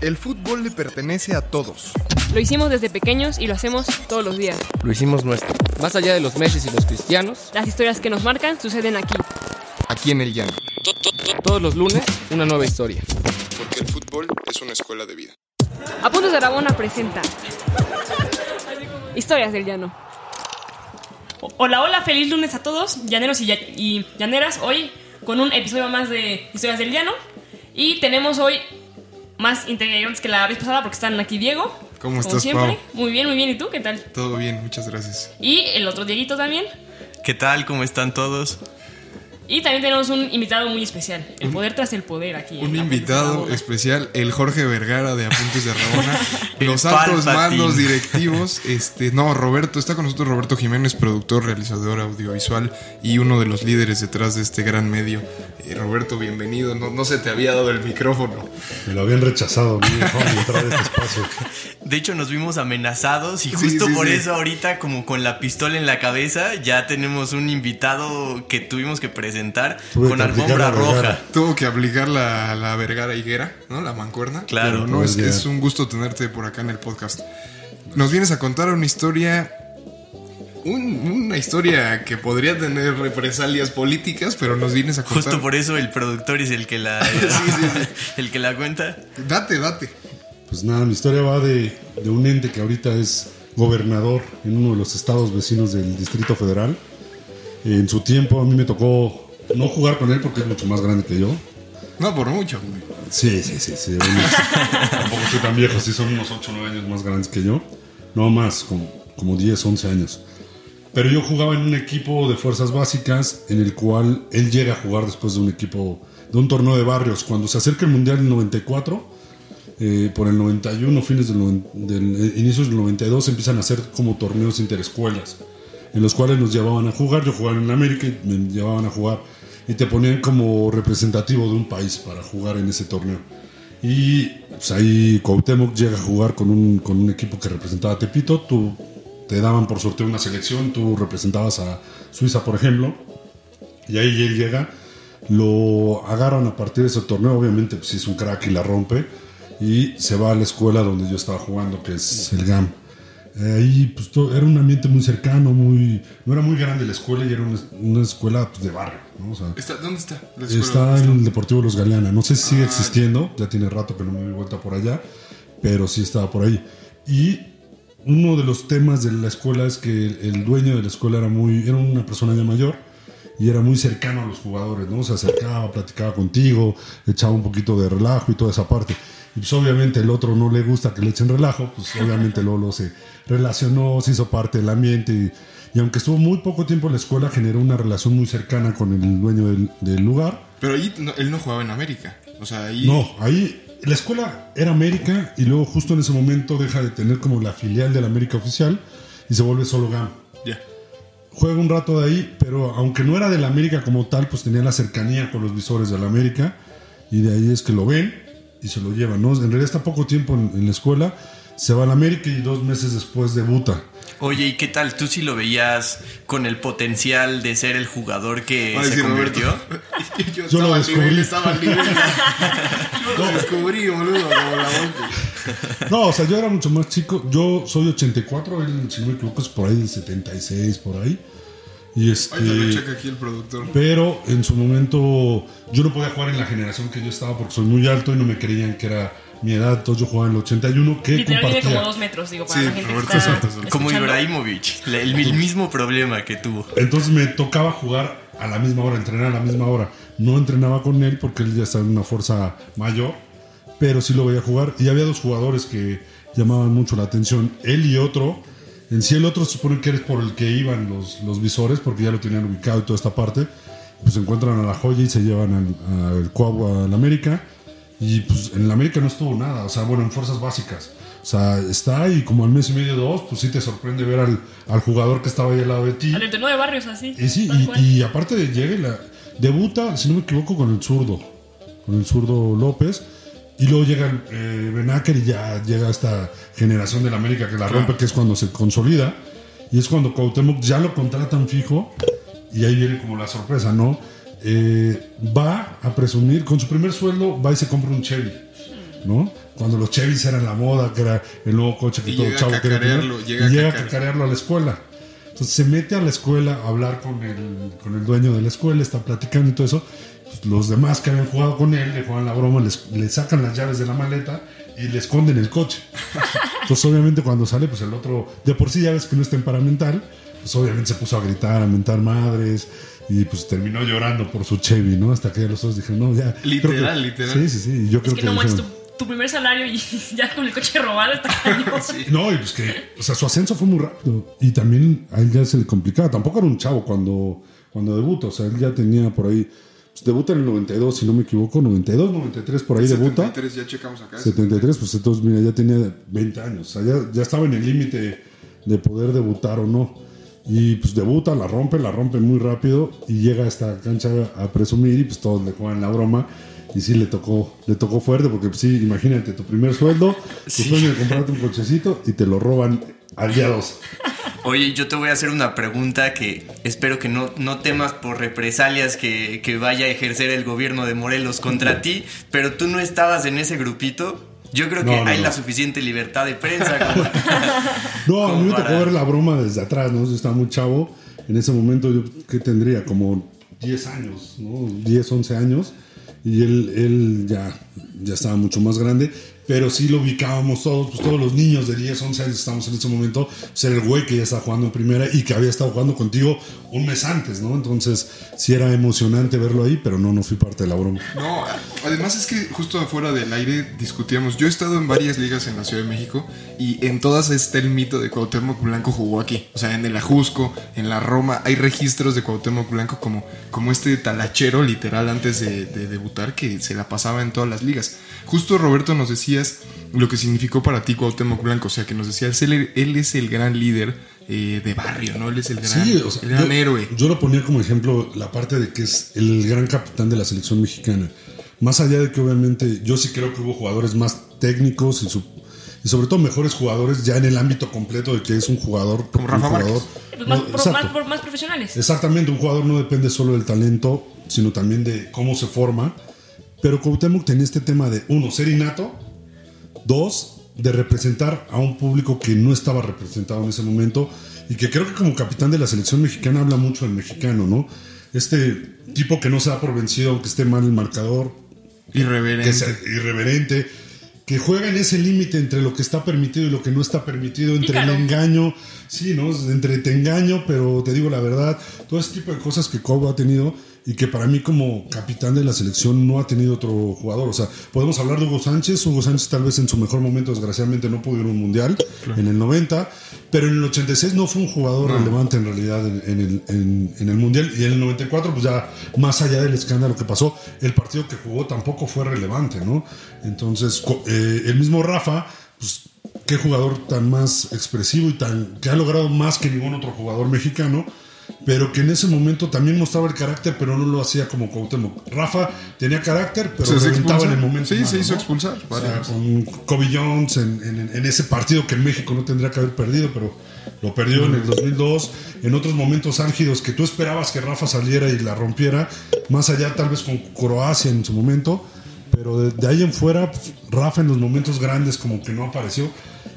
El fútbol le pertenece a todos. Lo hicimos desde pequeños y lo hacemos todos los días. Lo hicimos nuestro. Más allá de los meses y los cristianos, Las historias que nos marcan suceden aquí. Aquí en el llano. todos los lunes, una nueva historia. Porque el fútbol es una escuela de vida. Apuntes de Aragona presenta Historias del Llano. Hola, hola, feliz lunes a todos, llaneros y, ya- y llaneras. Hoy con un episodio más de Historias del Llano. Y tenemos hoy más integrantes que la vez pasada porque están aquí Diego. ¿Cómo como estás, siempre. Pau? Muy bien, muy bien. ¿Y tú qué tal? Todo bien, muchas gracias. Y el otro Dieguito también. ¿Qué tal? ¿Cómo están todos? Y también tenemos un invitado muy especial. El poder tras el poder aquí. en Un invitado especial, el Jorge Vergara de Apuntes de Rabona. Los altos mandos directivos. Este, no, Roberto, está con nosotros Roberto Jiménez, productor, realizador audiovisual y uno de los líderes detrás de este gran medio. Eh, Roberto, bienvenido. No, no se te había dado el micrófono. Me lo habían rechazado, me entrar a este espacio. De hecho, nos vimos amenazados y Sí, justo sí, por sí. eso ahorita, como con la pistola en la cabeza, ya tenemos un invitado que tuvimos que presentar Tuve con alfombra roja. Tuvo que aplicar la, la Vergara higuera, ¿no? La mancuerna. Claro. Pero no, Pues es, es un gusto tenerte por acá en el podcast. Nos vienes a contar una historia. un- una historia que podría tener represalias políticas, pero nos vienes a contar. Justo por eso el productor es el que la, el que la cuenta. Date, date. Pues nada, mi historia va de, de un ente que ahorita es gobernador en uno de los estados vecinos del Distrito Federal. En su tiempo a mí me tocó no jugar con él porque es mucho más grande que yo. No por mucho. güey. Sí, sí, sí, sí. tampoco soy tan viejo, sí son unos 8 o 9 años más grandes que yo. No más, como, como 10, 11 años. Pero yo jugaba en un equipo de fuerzas básicas en el cual él llega a jugar después de un equipo, de un torneo de barrios. Cuando se acerca el Mundial del 94, eh, por el 91, fines del, del eh, inicios del 92, empiezan a hacer como torneos interescuelas, en los cuales nos llevaban a jugar. Yo jugaba en América y me llevaban a jugar y te ponían como representativo de un país para jugar en ese torneo. Y pues, ahí Cuauhtémoc llega a jugar con un, con un equipo que representaba a Tepito. Tú te daban por sorteo una selección, tú representabas a Suiza, por ejemplo. Y ahí él llega, lo agarran a partir de ese torneo, obviamente pues es un crack y la rompe, y se va a la escuela donde yo estaba jugando, que es el GAM. Eh, Ahí pues, todo- era un ambiente muy cercano, muy no era muy grande la escuela y era una, una escuela pues, de barrio. ¿no? O sea, Está- ¿Dónde está? la escuela? está ¿Dónde en el Deportivo Los Galeana, no sé si Ah, sigue existiendo, ya tiene rato que no me doy vuelta por allá, pero sí estaba por ahí. Y uno de los temas de la escuela es que el dueño de la escuela era muy era una persona ya mayor y era muy cercano a los jugadores, ¿no? Se acercaba, platicaba contigo, echaba un poquito de relajo y toda esa parte. Y pues obviamente el otro no le gusta que le echen relajo, pues obviamente Lolo se relacionó, se hizo parte del ambiente y, y aunque estuvo muy poco tiempo en la escuela, generó una relación muy cercana con el dueño del, del lugar. Pero ahí no- él no jugaba en América. O sea, ahí. No, ahí la escuela era América y luego justo en ese momento deja de tener como la filial de la América oficial y se vuelve solo GAM. Ya. Juega un rato de ahí, pero aunque no era de la América como tal, pues tenía la cercanía con los visores de la América y de ahí es que lo ven y se lo llevan, ¿no? En realidad está poco tiempo en, en la escuela, se va a la América y dos meses después debuta. Oye, ¿y qué tal? ¿Tú sí lo veías con el potencial de ser el jugador que se decir convirtió? Roberto. yo, Yo lo estaba al descubrí. nivel, estaba nivel. Yo lo descubrí, boludo, como la boca. No, o sea, yo era mucho más chico. Yo soy 84, él, si no me equivoco, es por ahí del 76, por ahí. Y este. Lo checa aquí el productor. Pero en su momento yo no podía jugar en la generación que yo estaba porque soy muy alto y no me creían que era mi edad. Entonces yo jugaba en el 81 que Literal mide como compartía. dos metros, digo, para Sí, la gente Roberto que está Santos. Como. Ibrahimovic, el, el mismo problema que tuvo. Entonces me tocaba jugar a la misma hora, entrenar a la misma hora. No entrenaba con él porque él ya estaba en una fuerza mayor, pero sí lo veía jugar. Y había dos jugadores que llamaban mucho la atención. Él y otro. En sí el otro se supone que eres por el que iban los, los visores porque ya lo tenían ubicado y toda esta parte. Pues se encuentran a la joya y se llevan al, al Coabo a la América. Y pues en la América no estuvo nada, o sea, bueno, en fuerzas básicas. O sea, está y como al mes y medio, dos, pues sí te sorprende ver al, al jugador que estaba ahí al lado de ti. Al 39 barrios así. Y sí, y, aparte de llega la debuta, si no me equivoco, con el zurdo, con el zurdo López. Y luego llega el eh, y ya llega esta generación del América que la rompe, que es cuando se consolida. Y es cuando Cuauhtémoc ya lo contratan fijo. Y ahí viene como la sorpresa, ¿no? Eh, va a presumir, con su primer sueldo, va y se compra un Chevy, ¿no? cuando los Chevys eran la moda, que era el nuevo coche que Y todo chavo quería tener, llega y llega a cacarear. cacarearlo a la escuela. Entonces se mete a la escuela a hablar con el, con el dueño de la escuela, está platicando y todo eso. Pues, los demás que habían jugado con él le juegan la broma, les, le sacan las llaves de la maleta y le esconden el coche. Entonces obviamente cuando sale, pues el otro, de por sí ya ves que no es temperamental, pues obviamente se puso a gritar, a mentar madres y pues terminó llorando por su Chevy, ¿no? Hasta que ya los otros dijeron, no, ya. Literal, que- literal. Sí, sí, sí. y Yo creo que no dijeron- manches, tu, primer salario y ya con el coche robado está cañón. No, y pues que, o sea, su ascenso fue muy rápido. Y también a él ya se le complicaba. Tampoco era un chavo cuando, cuando debuta. O sea, él ya tenía por ahí. Pues debuta en el 92, si no me equivoco. 92, 93, por ahí debuta. 73, ya checamos acá. 73, pues entonces, mira, ya tenía 20 años. O sea, ya, ya estaba en el límite de poder debutar o no. Y pues debuta, la rompe, la rompe muy rápido y llega a esta cancha a presumir y pues todos le juegan la broma. Y sí, le tocó, le tocó fuerte porque sí, imagínate, tu primer sueldo, tu sueño de comprarte un cochecito y te lo roban al día 2. Oye, yo te voy a hacer una pregunta que espero que no, no temas por represalias que, que vaya a ejercer el gobierno de Morelos contra ti, pero tú no estabas en ese grupito. Yo creo que No, hay no. la suficiente libertad de prensa. como- No, a mí me Como tocó para- ver la broma desde atrás, ¿no? Yo estaba muy chavo. En ese momento yo, ¿qué tendría? Como 10 años, ¿no? 10, 11 años. Y él, él ya, ya estaba mucho más grande. Pero sí lo ubicábamos todos, pues todos los niños de 10, 11 años estábamos en ese momento, pues era el güey que ya estaba jugando en primera y que había estado jugando contigo un mes antes, ¿no? Entonces sí era emocionante verlo ahí, pero no, no fui parte de la broma. No, además es que justo afuera del aire discutíamos. Yo he estado en varias ligas en la Ciudad de México y en todas está el mito de Cuauhtémoc Blanco jugó aquí. O sea, en el Ajusco, en la Roma, hay registros de Cuauhtémoc Blanco como, como este talachero literal antes de, de debutar que se la pasaba en todas las ligas. Justo Roberto nos decías lo que significó para ti Cuauhtémoc Blanco. O sea, que nos decías, él, él es el gran líder eh, de barrio, ¿no? Él es el gran, Sí, o sea, el gran yo, héroe. Yo lo ponía como ejemplo la parte de que es el gran capitán de la selección mexicana. Más allá de que obviamente yo sí creo que hubo jugadores más técnicos y, su- y sobre todo mejores jugadores ya en el ámbito completo de que es un jugador Como un Rafa jugador-. Pues más, No, pro- más- más profesionales. Exactamente, un jugador no depende solo del talento, sino también de cómo se forma. Pero Cuauhtémoc tenía este tema de, uno, ser innato, dos, de representar a un público que no estaba representado en ese momento y que creo que como capitán de la selección mexicana habla mucho del mexicano, ¿no? Este tipo que no se da por vencido aunque esté mal el marcador, Irreverente. que irreverente, que juega en ese límite entre lo que está permitido y lo que no está permitido, entre Pícaro. el engaño, sí, ¿no? Entre te engaño, pero te digo la verdad, todo ese tipo de cosas que Cobo ha tenido y que para mí como capitán de la selección no ha tenido otro jugador. O sea, podemos hablar de Hugo Sánchez, Hugo Sánchez tal vez en su mejor momento desgraciadamente no pudo ir a un mundial en el 90, pero en el 86 no fue un jugador relevante en realidad en, en el, en- en el mundial y en el 94 pues ya más allá del escándalo que pasó, el partido que jugó tampoco fue relevante, ¿no? Entonces, eh, el mismo Rafa, pues qué jugador tan más expresivo y tan que ha logrado más que ningún otro jugador mexicano, pero que en ese momento también mostraba el carácter, pero no lo hacía como Cuauhtémoc. Rafa tenía carácter, pero Se reventaba en el momento. Sí, malo, se hizo ¿no? expulsar O sea, con Kobe Jones en, en- en ese partido que México no tendría que haber perdido, pero lo perdió en el 2002. En otros momentos álgidos que tú esperabas que Rafa saliera y la rompiera, más allá tal vez con Croacia en su momento, pero de, de ahí en fuera, pues, Rafa en los momentos grandes como que no apareció.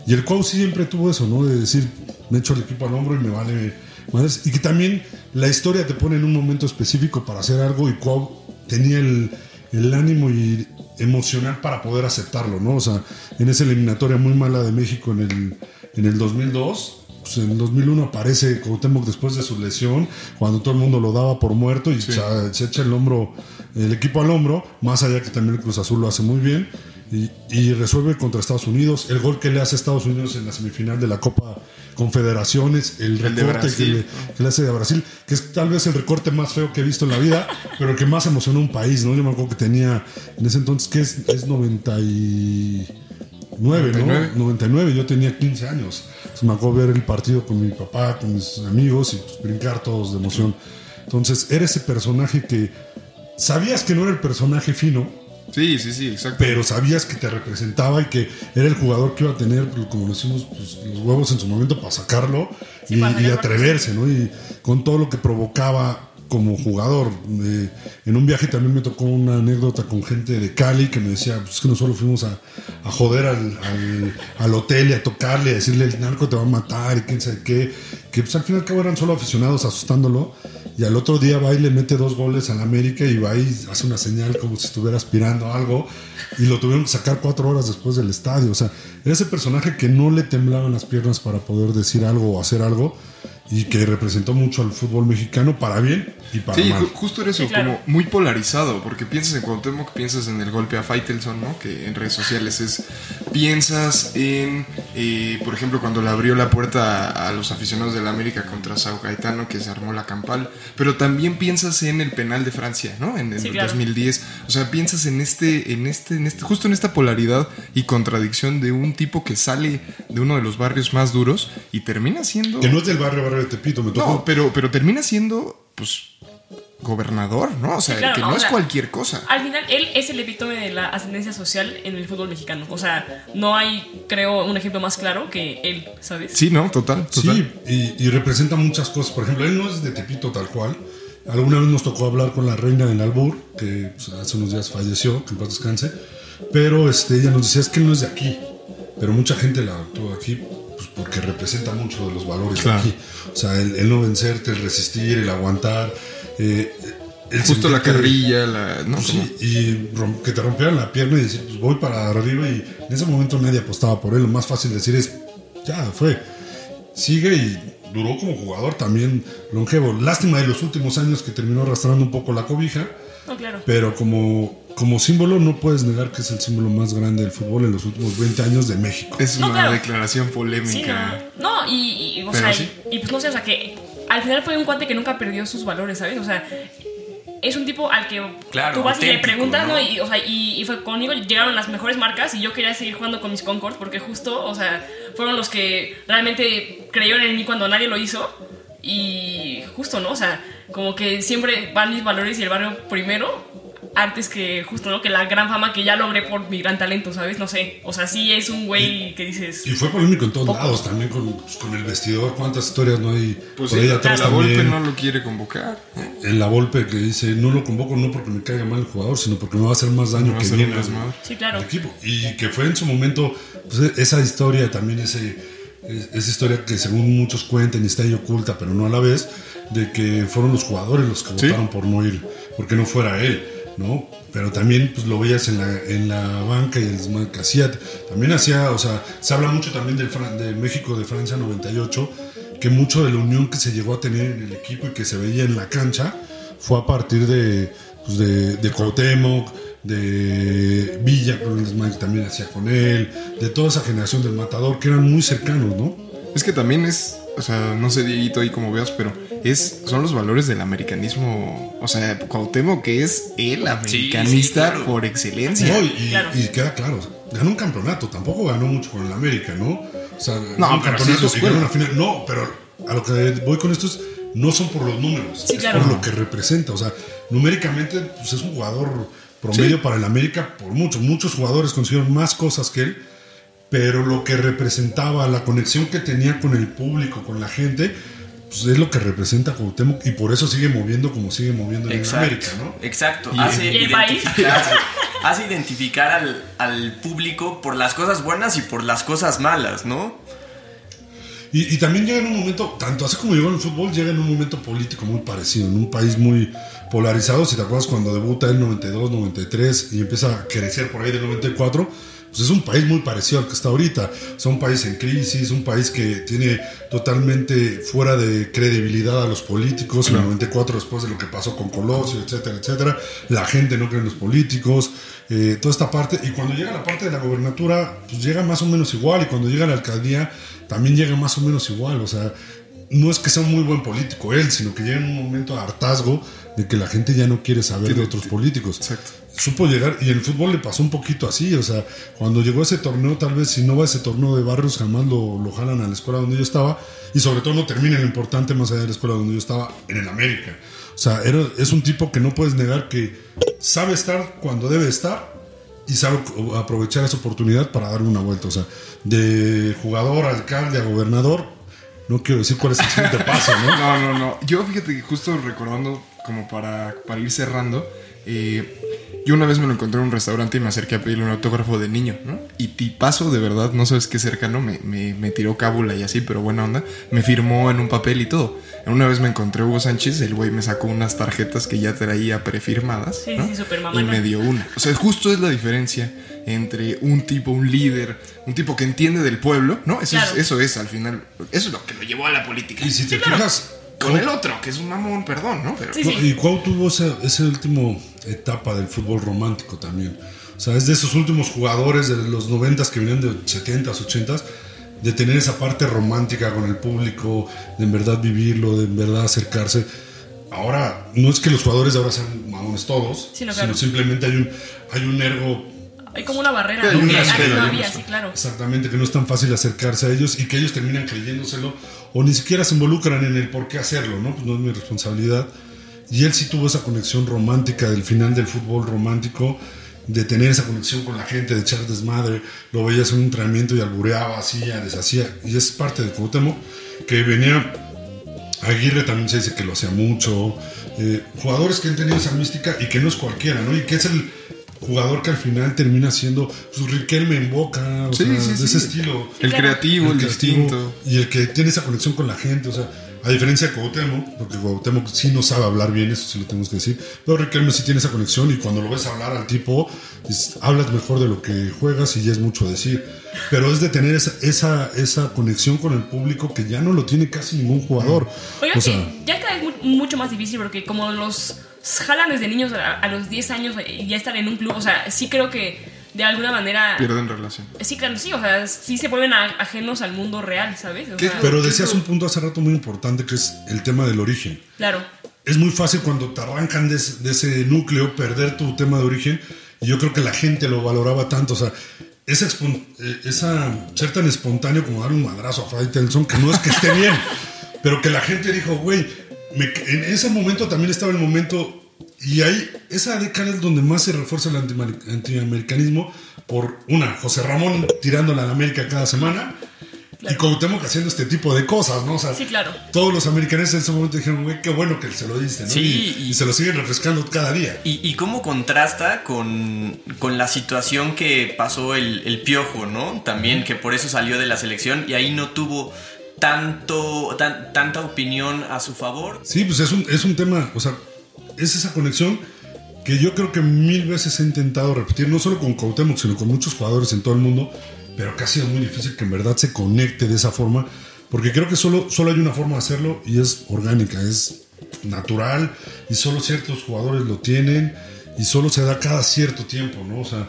Y el Cuau siempre tuvo eso, ¿no? De decir, me echo el equipo al hombro y me vale madres. Y que también la historia te pone en un momento específico para hacer algo y Cuau tenía el, el ánimo y emocional para poder aceptarlo, ¿no? O sea, en esa eliminatoria muy mala de México en el, en el 2002, pues en el 2001 aparece Cuauhtémoc después de su lesión, cuando todo el mundo lo daba por muerto y se, se echa el hombro, el equipo al hombro, más allá que también el Cruz Azul lo hace muy bien. Y, y resuelve contra Estados Unidos. El gol que le hace a Estados Unidos en la semifinal de la Copa Confederaciones, el recorte que le, que le hace a Brasil, que es tal vez el recorte más feo que he visto en la vida, pero el que más emocionó a un país, ¿no? Yo me acuerdo que tenía en ese entonces, que es, es 99, 99. ¿no? 99, yo tenía 15 años. Entonces me acuerdo ver el partido con mi papá, con mis amigos y pues, brincar todos de emoción. Entonces era ese personaje que sabías que no era el personaje fino, Sí, sí, sí, exacto. pero sabías que te representaba y que era el jugador que iba a tener, pues, como decimos, pues, los huevos en su momento para sacarlo Sí, y, para y atreverse, ¿no? Y con todo lo que provocaba como jugador. Eh, en un viaje también me tocó una anécdota con gente de Cali que me decía, pues es que nosotros fuimos a, a joder al, al- al hotel y a tocarle, a decirle el narco te va a matar y quién sabe qué, que pues al fin y al cabo eran solo aficionados asustándolo. Y al otro día va y le mete dos goles al América y va y hace una señal como si estuviera aspirando algo. Y lo tuvieron que sacar cuatro horas después del estadio. O sea, era ese personaje que no le temblaban las piernas para poder decir algo o hacer algo. Y que representó mucho al fútbol mexicano para bien y para Sí, mal. ju- justo era eso, Sí, claro. como muy polarizado, porque piensas en Cuauhtémoc, piensas en el golpe a Faitelson, ¿no? Que en redes sociales es, piensas en, eh, por ejemplo, cuando le abrió la puerta a, a los aficionados del América contra Sao Gaetano, que se armó la campal, pero también piensas en el penal de Francia, ¿no? En el Sí, claro. 2010, o sea, piensas en este, en este, en este, justo en esta polaridad y contradicción de un tipo que sale de uno de los barrios más duros y termina siendo... Que no es del barrio, barrio de Tepito, me tocó. No, pero, pero termina siendo, pues, gobernador, ¿no? O sea, claro, que no, es sea, cualquier cosa. Al final, él es el epítome de la ascendencia social en el fútbol mexicano. O sea, no hay, creo, un ejemplo más claro que él, ¿sabes? Sí, ¿no? Total, total. Sí, y, y representa muchas cosas. Por ejemplo, él no es de Tepito tal cual. Alguna vez nos tocó hablar con la reina del Albur, que pues, hace unos días falleció, que en paz descanse. Pero este, ella nos decía, es que él no es de aquí. Pero mucha gente la adoptó aquí porque representa mucho de los valores Claro. de aquí. O sea, el, el no vencerte, el resistir, el aguantar. eh, el Justo la carrilla, la... ¿no? sí, y rom- que te rompieran la pierna y decir, pues voy para arriba y en ese momento nadie apostaba por él. Lo más fácil decir es, ya fue. Sigue y duró como jugador también longevo. Lástima de los últimos años que terminó arrastrando un poco la cobija, No, claro. pero como, como símbolo no puedes negar que es el símbolo más grande del fútbol en los últimos 20 años de México. Es No, una claro. declaración Sí, polémica. no. No, y, y, o sea, sí. y, y pues no sé, o sea, que al final fue un cuate que nunca perdió sus valores, ¿sabes? O sea, es un tipo al que Claro, tú vas y le preguntas, ¿no? ¿no? Y, o sea, y, y fue conmigo llegaron las mejores marcas y yo quería seguir jugando con mis Concords porque justo, o sea, fueron los que realmente creyeron en mí cuando nadie lo hizo. Y justo, ¿no? O sea, como que siempre van mis valores y el barrio primero antes que justo, ¿no? Que la gran fama que ya logré por mi gran talento, ¿sabes? No sé. O sea, sí es un güey que dices... Y fue polémico en todos Pocos. lados, también con, pues, con el vestidor. ¿Cuántas historias no hay Pues por sí, ahí la, atrás la también? Volpe no lo quiere convocar. En la Volpe que dice, no lo convoco no porque me caiga mal el jugador, sino porque me va a hacer más daño a que bien al-. Sí, claro. al equipo. Y que fue en su momento, pues, esa historia también, ese, es- esa historia que según muchos cuentan y está ahí oculta, pero no a la vez, de que fueron los jugadores los que Sí. votaron por no ir, porque no fuera él, ¿no? Pero también pues lo veías en la, en la banca y el desmadre hacía. También hacía, o sea, se habla mucho también del de México de Francia 98, que mucho de la unión que se llegó a tener en el equipo y que se veía en la cancha fue a partir de, pues, de, de Cuauhtémoc, de Villa, que también hacía con él, de toda esa generación del Matador, que eran muy cercanos, ¿no? Es que también es, o sea, no sé, Dieguito, ahí como veas, pero es, son los valores del americanismo. O sea, Cuauhtémoc que es el americanista claro. por excelencia. No, y, Claro. y queda claro, o sea, ganó un campeonato, tampoco ganó mucho con el América, ¿no? O sea, ganó No, un pero sí campeonato ganó una final. No, pero a lo que voy con esto es, no son por los números, Sí, es claro. por lo que representa. O sea, numéricamente pues, es un jugador promedio Sí. para el América por mucho. Muchos jugadores consiguieron más cosas que él, pero lo que representaba, la conexión que tenía con el público, con la gente, pues es lo que representa Cuauhtémoc y por eso sigue moviendo como sigue moviendo en Exacto, América, ¿no? exacto. Y- hace, identificar, hace identificar al, al público por las cosas buenas y por las cosas malas, ¿no? Y, y también llega en un momento, tanto así como llegó en el fútbol, llega en un momento político muy parecido, en un país muy polarizado. Si te acuerdas cuando debuta el 92, 93 y empieza a crecer por ahí del 94, pues es un país muy parecido al que está ahorita. Es un país en crisis, un país que tiene totalmente fuera de credibilidad a los políticos. En el 94, después de lo que pasó con Colosio, etcétera, etcétera, la gente no cree en los políticos, eh, toda esta parte. Y cuando llega la parte de la gobernatura, pues llega más o menos igual. Y cuando llega la alcaldía, también llega más o menos igual. O sea, no es que sea un muy buen político él, sino que llega en un momento de hartazgo de que la gente ya no quiere saber de otros políticos. Exacto. Supo llegar, y en el fútbol le pasó un poquito así, o sea, cuando llegó ese torneo, tal vez si no va a ese torneo de barrios, jamás lo, lo jalan a la escuela donde yo estaba, y sobre todo no termina lo importante más allá de la escuela donde yo estaba, en el América. O sea, era, es un tipo que no puedes negar que sabe estar cuando debe estar, y sabe aprovechar esa oportunidad para darle una vuelta. O sea, de jugador, a alcalde, a gobernador, no quiero decir cuál es el siguiente paso, ¿no? No, no, no. Yo fíjate que justo recordando como para, para ir cerrando, eh, yo una vez me lo encontré en un restaurante y me acerqué a pedirle un autógrafo de niño, ¿no? Y tipazo, de verdad, no sabes qué cercano, me, me, me tiró cábula y así, pero buena onda. Me firmó en un papel y todo. Una vez me encontré a Hugo Sánchez, el güey me sacó unas tarjetas que ya traía prefirmadas. Sí, ¿no? sí, súper Y me dio una. O sea, justo es la diferencia entre un tipo, un líder, un tipo que entiende del pueblo, ¿no? Eso, Claro. es, eso es, al final, eso es lo que lo llevó a la política. Y si te Sí, claro. Con el otro, que es un mamón, perdón, ¿no? Pero, Sí, No, sí. y Cuau tuvo esa, esa última etapa del fútbol romántico también. O sea, es de esos últimos jugadores de los 90 que venían de 70s, 80s, de tener esa parte romántica con el público, de en verdad vivirlo, de en verdad acercarse. Ahora, no es que los jugadores de ahora sean mamones todos, Sí, no, sino simplemente hay un, hay un ergo Hay como una barrera, Hay ¿no? un Que respeto, antes no hay un había, sí, claro. Exactamente, que no es tan fácil acercarse a ellos y que ellos terminan creyéndoselo o ni siquiera se involucran en el por qué hacerlo, ¿no? Pues no es mi responsabilidad. Y él sí tuvo esa conexión romántica del final del fútbol romántico, de tener esa conexión con la gente, de echar desmadre. Lo veías en un entrenamiento y albureaba, hacía, deshacía. Y es parte de Cuauhtémoc, que venía Aguirre también se dice que lo hacía mucho. Eh, jugadores que han tenido esa mística y que no es cualquiera, ¿no? Y que es el jugador que al final termina siendo pues, Riquelme en boca, o Sí, sea, sí, de sí. ese estilo. el creativo, el, distinto. Y el que tiene esa conexión con la gente, o sea, a diferencia de Cuauhtémoc, porque Cuauhtémoc sí no sabe hablar bien, eso sí lo tenemos que decir, pero Riquelme sí tiene esa conexión y cuando lo ves hablar al tipo, es- hablas mejor de lo que juegas y ya es mucho decir. Pero es de tener esa, esa, esa conexión con el público que ya no lo tiene casi ningún jugador. Oigan, o sea, que ya cada vez mu- mucho más difícil porque como los jalan desde niños a, a los 10 años y ya están en un club, o sea, sí creo que de alguna manera... Pierden relación. Sí, claro, sí, o sea, sí se vuelven a- ajenos al mundo real, ¿sabes? O ¿Qué sea, pero decías un punto hace rato muy importante que es el tema del origen. Claro. es muy fácil cuando te arrancan de ese, de ese núcleo perder tu tema de origen y yo creo que la gente lo valoraba tanto, o sea, esa, eh, esa ser tan espontáneo como dar un madrazo a Fray Telson, que no es que esté bien, pero que la gente dijo, güey, me- en ese momento también estaba el momento y ahí esa década es donde más se refuerza el antiamericanismo por una, José Ramón tirándole a la América cada semana. Y Cuauhtémoc haciendo este tipo de cosas, ¿no? O sea, Sí, claro. todos los americanos en ese momento dijeron, güey, qué bueno que se lo diste, ¿no? Sí, y, y- y se lo siguen refrescando cada día. Y, y cómo contrasta con, con la situación que pasó el, el Piojo, ¿no? También que por eso salió de la selección y ahí no tuvo tanto, tan- tanta opinión a su favor. Sí, pues es un, es un tema, o sea, es esa conexión que yo creo que mil veces he intentado repetir, no solo con Cuauhtémoc, sino con muchos jugadores en todo el mundo, pero que ha sido muy difícil que en verdad se conecte de esa forma, porque creo que solo, solo hay una forma de hacerlo y es orgánica, es natural y solo ciertos jugadores lo tienen y solo se da cada cierto tiempo, ¿no? O sea,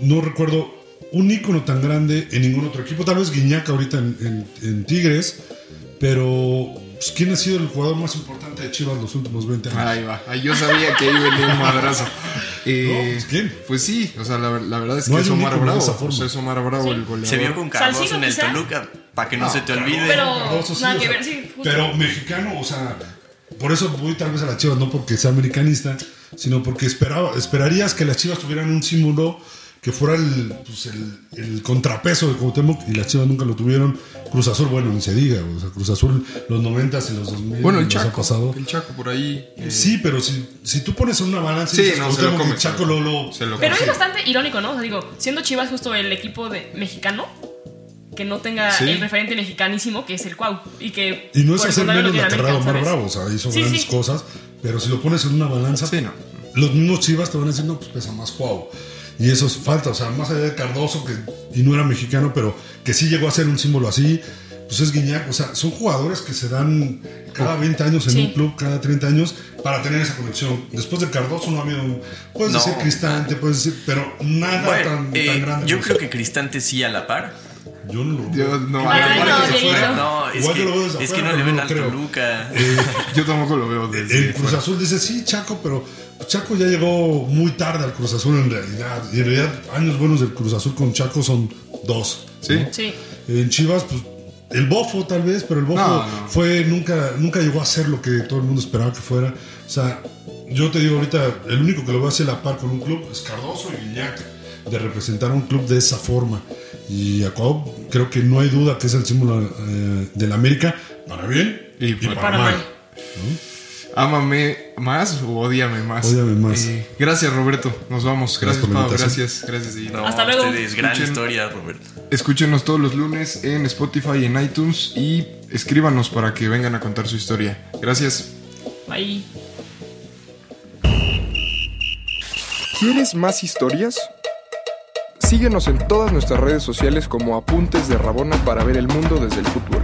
no recuerdo un ícono tan grande en ningún otro equipo, tal vez Guiñac ahorita en, en- en Tigres, pero pues, ¿quién ha sido el jugador más importante de Chivas los últimos 20 años? Ahí va. Yo sabía que iba a venir un madrazo. Eh, No, pues, ¿quién? Pues sí, o sea, la, la verdad es No que es un Omar Bravo. esa forma. O sea, es Omar Bravo Sí. el goleador. Se vio con Cardoso Salcido, en el quizá. Toluca, para que no, No, se te olvide. Pero- Cardoso sí, nada o que sea, ver, sí, justo. Pero mexicano, o sea, por eso voy tal vez a las Chivas, no porque sea americanista, sino porque esperaba, esperarías que las Chivas tuvieran un símbolo que fuera el, pues, el, el contrapeso de Cuauhtémoc y las Chivas nunca lo tuvieron. Cruz Azul, bueno, ni se diga, o sea, Cruz Azul los 90 y los 2000 Bueno, el nos ha Chaco. pasado. El Chaco por ahí. eh, Sí, pero si, si tú pones en una balanza y Sí, no, se lo come, Chaco se lo- lo, se lo Pero come. es bastante irónico, ¿no? O sea, digo, siendo Chivas justo el equipo de mexicano, que no tenga Sí. el referente mexicanísimo, que es el Cuau. Y que. Y no es el hacer menos la carrera de Omar ¿sabes? Bravo, o sea, hizo Sí, grandes sí. cosas, pero si lo pones en una balanza, Sí, no. los mismos Chivas te van no, pues pesa más Cuau. Y eso es falta, o sea, más allá de Cardoso, que y no era mexicano, pero que sí llegó a ser un símbolo así, pues es Guiñac, o sea, son jugadores que se dan cada 20 años en Sí. un club, cada 30 años, para tener esa conexión. Después de Cardoso no ha habido, un- puedes No. decir Cristante, puedes decir, pero nada Bueno, tan, eh, tan grande. yo creo que Cristante sí a la par. Yo no lo Yo no, Ay, a la no, que es Igual yo lo veo que, es que no le ven no al. Toluca. Yo tampoco lo veo desde El Cruz fuera. Azul dice, sí, Chaco, pero Chaco ya llegó muy tarde al Cruz Azul en realidad. Y en realidad, años buenos del Cruz Azul con Chaco son dos. Sí. ¿no? Sí. En Chivas, pues, el Bofo tal vez, pero el Bofo No, no. fue, nunca, nunca llegó a ser lo que todo el mundo esperaba que fuera. O sea, yo te digo ahorita, el único que lo va a hacer a la par con un club es Cardoso y Guiñac, de representar un club de esa forma. Y Acuau, creo que no hay duda que es el símbolo eh, del América, para bien Y y, para, para mal. mal. Ámame más o odiame más. Ódiame más. Eh, gracias, Roberto. Nos vamos. Gracias, invitación. Gracias. Gracias. No, Hasta luego. ustedes, gran Escuchen. historia, Roberto. Escúchenos todos los lunes en Spotify y en iTunes y escríbanos para que vengan a contar su historia. Gracias. Bye. ¿Quieres más historias? Síguenos en todas nuestras redes sociales como Apuntes de Rabona para ver el mundo desde el fútbol.